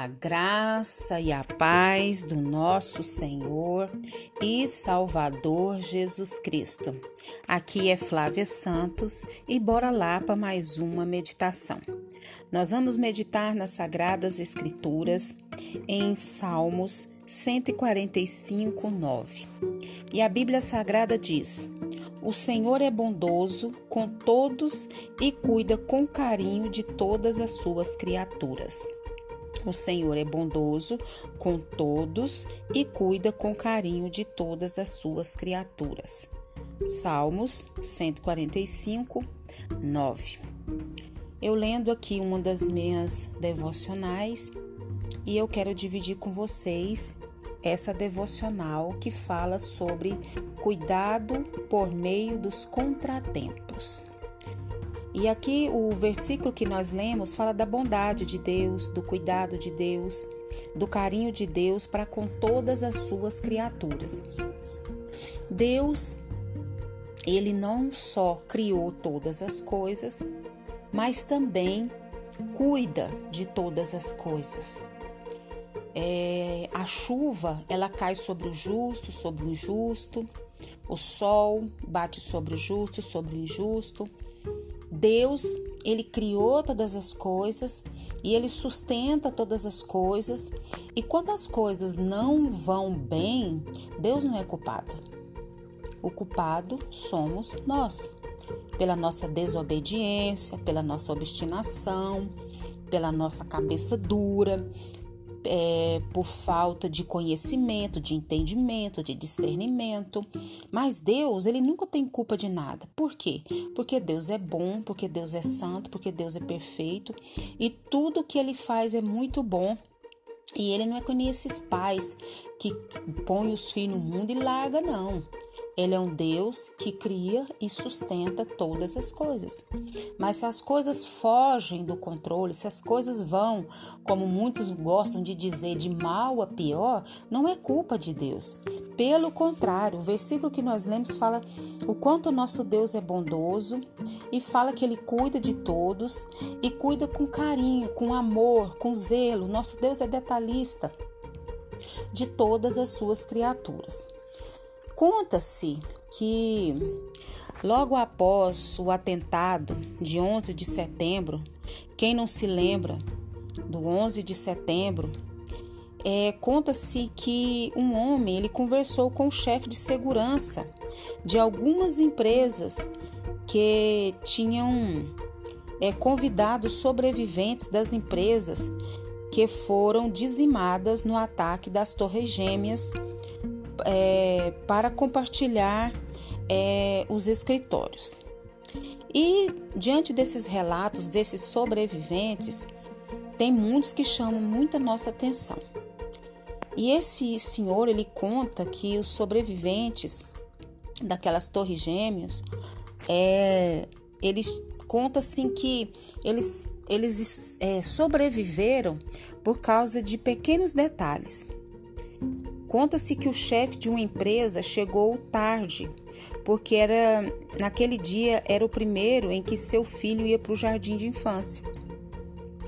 A graça e a paz do nosso Senhor e Salvador Jesus Cristo. Aqui é Flávia Santos e bora lá para mais uma meditação. Nós vamos meditar nas Sagradas Escrituras em Salmos 145, 9. E a Bíblia Sagrada diz: O Senhor é bondoso com todos e cuida com carinho de todas as suas criaturas. O Senhor é bondoso com todos e cuida com carinho de todas as suas criaturas. Salmos 145, 9. Eu lendo aqui uma das minhas devocionais e eu quero dividir com vocês essa devocional que fala sobre cuidado por meio dos contratempos. E aqui o versículo que nós lemos fala da bondade de Deus, do cuidado de Deus, do carinho de Deus para com todas as suas criaturas. Deus, ele não só criou todas as coisas, mas também cuida de todas as coisas. É, a chuva ela cai sobre o justo, sobre o injusto. O sol bate sobre o justo, sobre o injusto. Deus, ele criou todas as coisas e ele sustenta todas as coisas. E quando as coisas não vão bem, Deus não é culpado. O culpado somos nós, pela nossa desobediência, pela nossa obstinação, pela nossa cabeça dura, é, por falta de conhecimento, de entendimento, de discernimento. Mas Deus, ele nunca tem culpa de nada. Por quê? Porque Deus é bom, porque Deus é santo, porque Deus é perfeito e tudo que ele faz é muito bom. E ele não é como esses pais que põe os filhos no mundo e larga, não. Ele é um Deus que cria e sustenta todas as coisas. Mas se as coisas fogem do controle, se as coisas vão, como muitos gostam de dizer, de mal a pior, não é culpa de Deus. Pelo contrário, o versículo que nós lemos fala o quanto nosso Deus é bondoso e fala que ele cuida de todos e cuida com carinho, com amor, com zelo. Nosso Deus é detalhista de todas as suas criaturas. Conta-se que logo após o atentado de 11 de setembro, quem não se lembra do 11 de setembro, é, conta-se que um homem ele conversou com o chefe de segurança de algumas empresas que tinham é, convidado sobreviventes das empresas que foram dizimadas no ataque das Torres Gêmeas é, para compartilhar é, os escritórios. E diante desses relatos, desses sobreviventes, tem muitos que chamam muita nossa atenção. E esse senhor ele conta que os sobreviventes daquelas torres gêmeas, é, eles conta assim que eles, eles é, sobreviveram por causa de pequenos detalhes. Conta-se que o chefe de uma empresa chegou tarde, porque era naquele dia era o primeiro em que seu filho ia para o jardim de infância.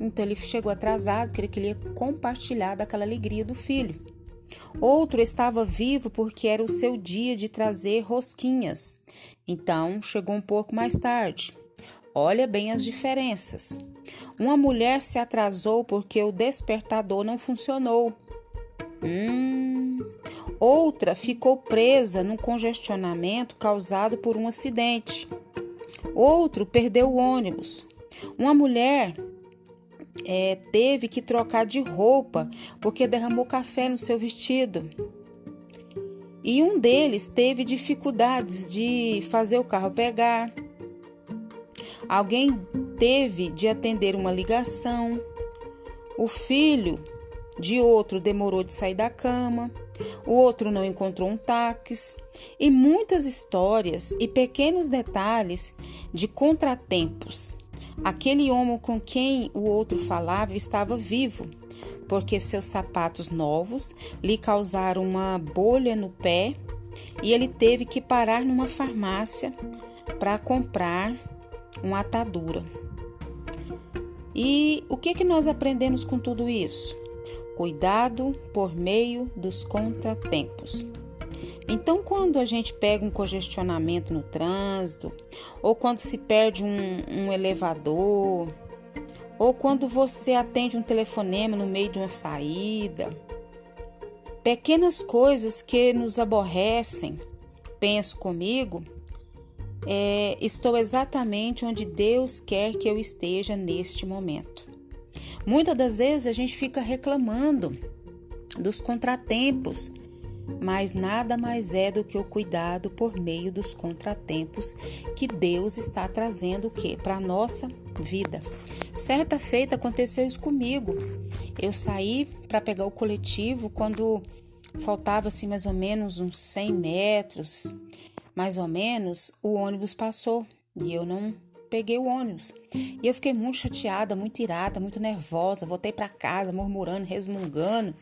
Então ele chegou atrasado, porque ele queria compartilhar daquela alegria do filho. Outro estava vivo porque era o seu dia de trazer rosquinhas. Então chegou um pouco mais tarde. Olha bem as diferenças. Uma mulher se atrasou porque o despertador não funcionou. Hum. Outra ficou presa num congestionamento causado por um acidente. Outro perdeu o ônibus. Uma mulher é, teve que trocar de roupa porque derramou café no seu vestido. E um deles teve dificuldades de fazer o carro pegar. Alguém teve de atender uma ligação. O filho de outro demorou de sair da cama, o outro não encontrou um táxi, e muitas histórias e pequenos detalhes de contratempos. Aquele homem com quem o outro falava estava vivo, porque seus sapatos novos lhe causaram uma bolha no pé e ele teve que parar numa farmácia para comprar uma atadura. E o que, que nós aprendemos com tudo isso? Cuidado por meio dos contratempos. Então, quando a gente pega um congestionamento no trânsito, ou quando se perde um, um elevador, ou quando você atende um telefonema no meio de uma saída, pequenas coisas que nos aborrecem, penso comigo, é, estou exatamente onde Deus quer que eu esteja neste momento. Muitas das vezes a gente fica reclamando dos contratempos, mas nada mais é do que o cuidado por meio dos contratempos que Deus está trazendo o que para nossa vida. Certa feita aconteceu isso comigo. Eu saí para pegar o coletivo quando faltava assim mais ou menos uns 100 metros, mais ou menos, o ônibus passou e eu não peguei o ônibus. E eu fiquei muito chateada, muito irada, muito nervosa. Voltei para casa murmurando, resmungando,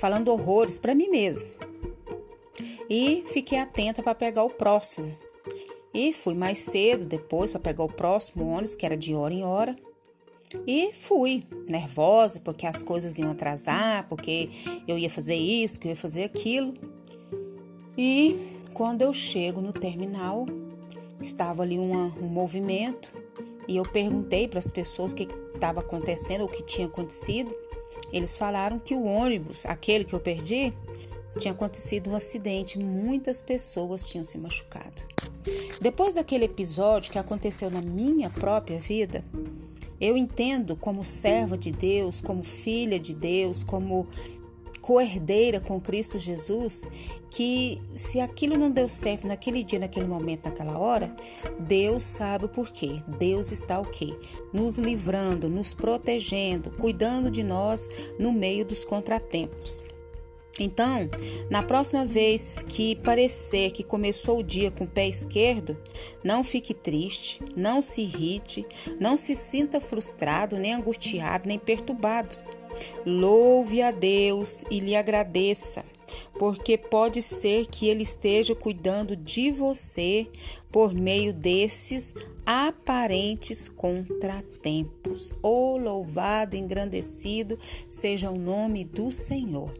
falando horrores para mim mesma. E fiquei atenta para pegar o próximo. E fui mais cedo depois para pegar o próximo ônibus, que era de hora em hora. E fui, nervosa, porque as coisas iam atrasar, porque eu ia fazer isso, que eu ia fazer aquilo. E quando eu chego no terminal, estava ali uma, um movimento e eu perguntei para as pessoas o que estava acontecendo, o que tinha acontecido. Eles falaram que o ônibus, aquele que eu perdi, tinha acontecido um acidente, muitas pessoas tinham se machucado. Depois daquele episódio que aconteceu na minha própria vida, eu entendo como serva de Deus, como filha de Deus, como coerdeira com Cristo Jesus, que se aquilo não deu certo naquele dia, naquele momento, naquela hora, Deus sabe o porquê. Deus está o quê? Nos livrando, nos protegendo, cuidando de nós no meio dos contratempos. Então, na próxima vez que parecer que começou o dia com o pé esquerdo, não fique triste, não se irrite, não se sinta frustrado, nem angustiado, nem perturbado. Louve a Deus e lhe agradeça, porque pode ser que Ele esteja cuidando de você por meio desses aparentes contratempos. Oh, louvado, engrandecido seja o nome do Senhor.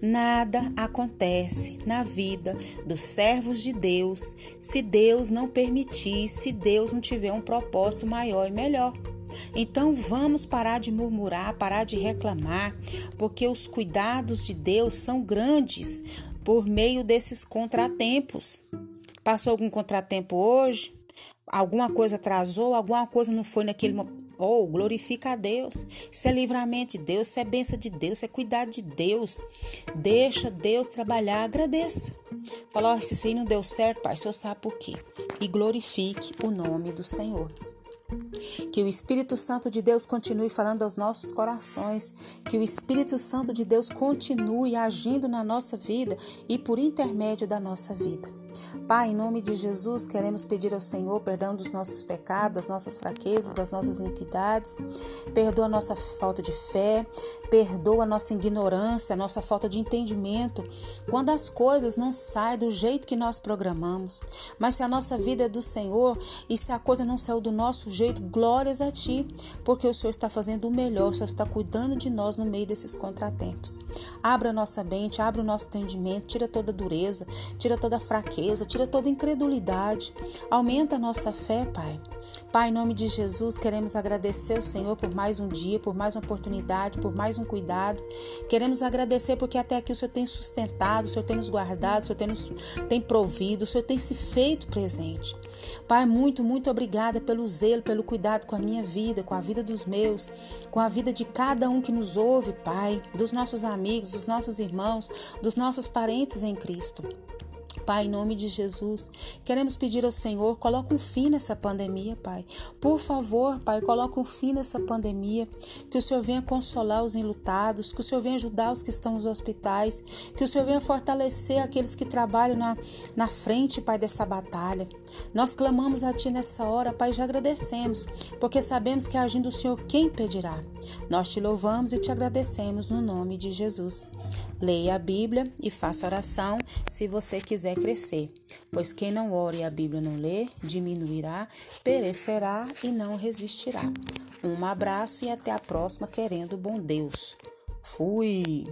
Nada acontece na vida dos servos de Deus se Deus não permitir, se Deus não tiver um propósito maior e melhor. Então vamos parar de murmurar, parar de reclamar, porque os cuidados de Deus são grandes por meio desses contratempos. Passou algum contratempo hoje? Alguma coisa atrasou? Alguma coisa não foi naquele momento? Oh, glorifica a Deus. Isso é livramento de Deus, isso é bênção de Deus, isso é cuidado de Deus. Deixa Deus trabalhar, agradeça. Fala, oh, se isso aí não deu certo, Pai, o Senhor sabe por quê. E glorifique o nome do Senhor. Que o Espírito Santo de Deus continue falando aos nossos corações, que o Espírito Santo de Deus continue agindo na nossa vida e por intermédio da nossa vida. Pai, em nome de Jesus, queremos pedir ao Senhor perdão dos nossos pecados, das nossas fraquezas, das nossas iniquidades. Perdoa a nossa falta de fé, perdoa a nossa ignorância, a nossa falta de entendimento, quando as coisas não saem do jeito que nós programamos. Mas se a nossa vida é do Senhor e se a coisa não saiu do nosso jeito, glórias a Ti, porque o Senhor está fazendo o melhor, o Senhor está cuidando de nós no meio desses contratempos. Abra a nossa mente, abra o nosso entendimento, tira toda dureza, tira toda fraqueza tira toda incredulidade, aumenta a nossa fé, Pai. Pai, em nome de Jesus, queremos agradecer ao Senhor por mais um dia, por mais uma oportunidade, por mais um cuidado. Queremos agradecer porque até aqui o Senhor tem sustentado, o Senhor tem nos guardado, o Senhor tem, nos, tem provido, o Senhor tem se feito presente. Pai, muito, muito obrigada pelo zelo, pelo cuidado com a minha vida, com a vida dos meus, com a vida de cada um que nos ouve, Pai, dos nossos amigos, dos nossos irmãos, dos nossos parentes em Cristo. Pai, em nome de Jesus, queremos pedir ao Senhor, coloque um fim nessa pandemia, Pai. Por favor, Pai, coloque um fim nessa pandemia, que o Senhor venha consolar os enlutados, que o Senhor venha ajudar os que estão nos hospitais, que o Senhor venha fortalecer aqueles que trabalham na, na frente, Pai, dessa batalha. Nós clamamos a Ti nessa hora, Pai, já agradecemos, porque sabemos que agindo o Senhor, quem pedirá? Nós te louvamos e te agradecemos no nome de Jesus. Leia a Bíblia e faça oração se você quiser crescer, pois quem não ora e a Bíblia não lê, diminuirá, perecerá e não resistirá. Um abraço e até a próxima, querendo bom Deus. Fui!